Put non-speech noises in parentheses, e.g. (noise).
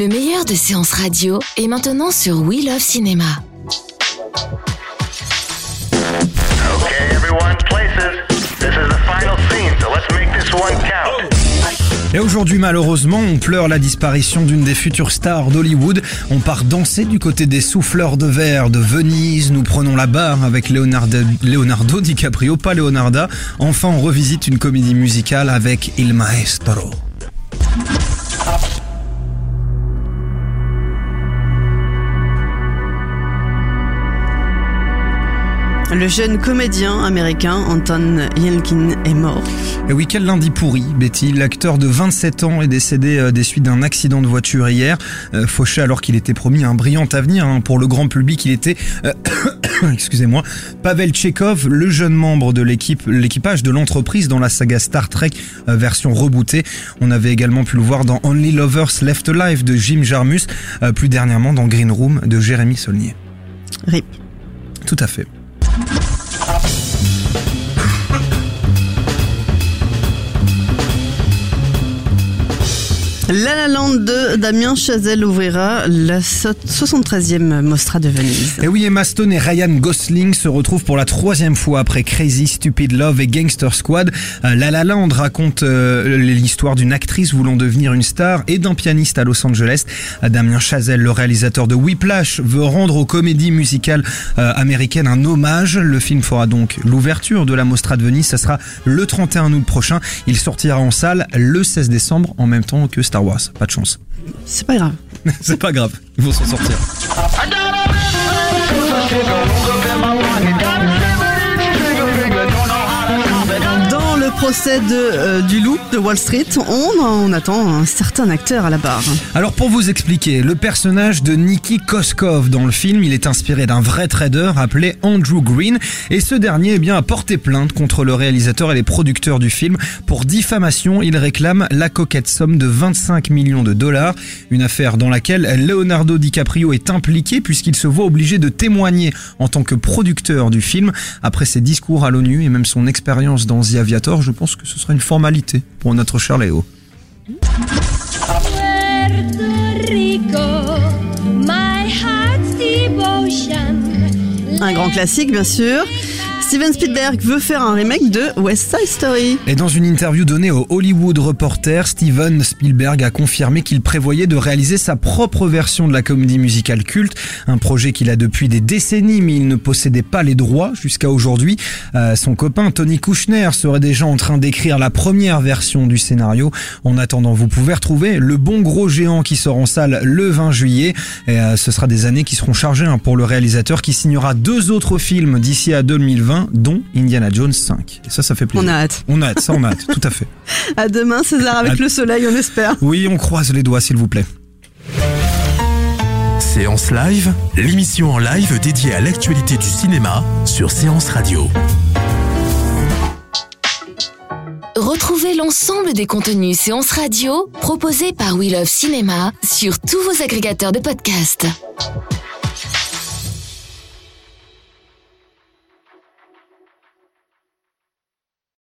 Le meilleur de séances radio est maintenant sur We Love Cinéma. Et aujourd'hui, malheureusement, on pleure la disparition d'une des futures stars d'Hollywood. On part danser du côté des souffleurs de verre de Venise. Nous prenons la barre avec Leonardo, Leonardo DiCaprio, pas Leonarda. Enfin, on revisite une comédie musicale avec Il Maestro. Le jeune comédien américain Anton Yelkin est mort. Et oui, quel lundi pourri, Betty. L'acteur de 27 ans est décédé euh, des suites d'un accident de voiture hier. Euh, fauché alors qu'il était promis un brillant avenir hein. pour le grand public. Il était, euh, (coughs) excusez-moi, Pavel Tchekhov, le jeune membre de l'équipe, l'équipage de l'entreprise dans la saga Star Trek euh, version rebootée. On avait également pu le voir dans Only Lovers Left Alive de Jim Jarmus, euh, plus dernièrement dans Green Room de Jérémy Saulnier. RIP. Tout à fait. Thank you. La La Land de Damien Chazelle ouvrira la so- 73e Mostra de Venise. Et oui, Emma Stone et Ryan Gosling se retrouvent pour la troisième fois après Crazy, Stupid Love et Gangster Squad. Euh, La La Land raconte euh, l'histoire d'une actrice voulant devenir une star et d'un pianiste à Los Angeles. Damien Chazelle, le réalisateur de Whiplash, veut rendre aux comédies musicales euh, américaines un hommage. Le film fera donc l'ouverture de la Mostra de Venise. Ça sera le 31 août prochain. Il sortira en salle le 16 décembre en même temps que Star Wars. Pas de chance. C'est pas grave. (laughs) C'est pas grave. Ils vont s'en sortir. Euh, du loup de Wall Street, on, on attend un certain acteur à la barre. Alors pour vous expliquer, le personnage de Nicky Koskov dans le film, il est inspiré d'un vrai trader appelé Andrew Green et ce dernier eh bien, a porté plainte contre le réalisateur et les producteurs du film pour diffamation. Il réclame la coquette somme de 25 millions de dollars, une affaire dans laquelle Leonardo DiCaprio est impliqué puisqu'il se voit obligé de témoigner en tant que producteur du film après ses discours à l'ONU et même son expérience dans The Aviator. Je pense que ce sera une formalité pour notre cher Léo. Puerto Rico, my heart's devotion. Un grand classique, bien sûr. Steven Spielberg veut faire un remake de West Side Story. Et dans une interview donnée au Hollywood Reporter, Steven Spielberg a confirmé qu'il prévoyait de réaliser sa propre version de la comédie musicale culte, un projet qu'il a depuis des décennies, mais il ne possédait pas les droits jusqu'à aujourd'hui. Euh, son copain Tony Kushner serait déjà en train d'écrire la première version du scénario. En attendant, vous pouvez retrouver Le Bon Gros Géant qui sort en salle le 20 juillet. Et euh, ce sera des années qui seront chargées hein, pour le réalisateur qui signera deux autres films d'ici à 2020, dont Indiana Jones 5. Et ça, ça fait plaisir. On a hâte. On a hâte, ça on a hâte, tout à fait. (laughs) À demain, César, avec À- le soleil, on espère. Oui, on croise les doigts, s'il vous plaît. Séance Live, l'émission en live dédiée à l'actualité du cinéma sur Séance Radio. Retrouvez l'ensemble des contenus séances radio proposés par We Love Cinéma sur tous vos agrégateurs de podcasts.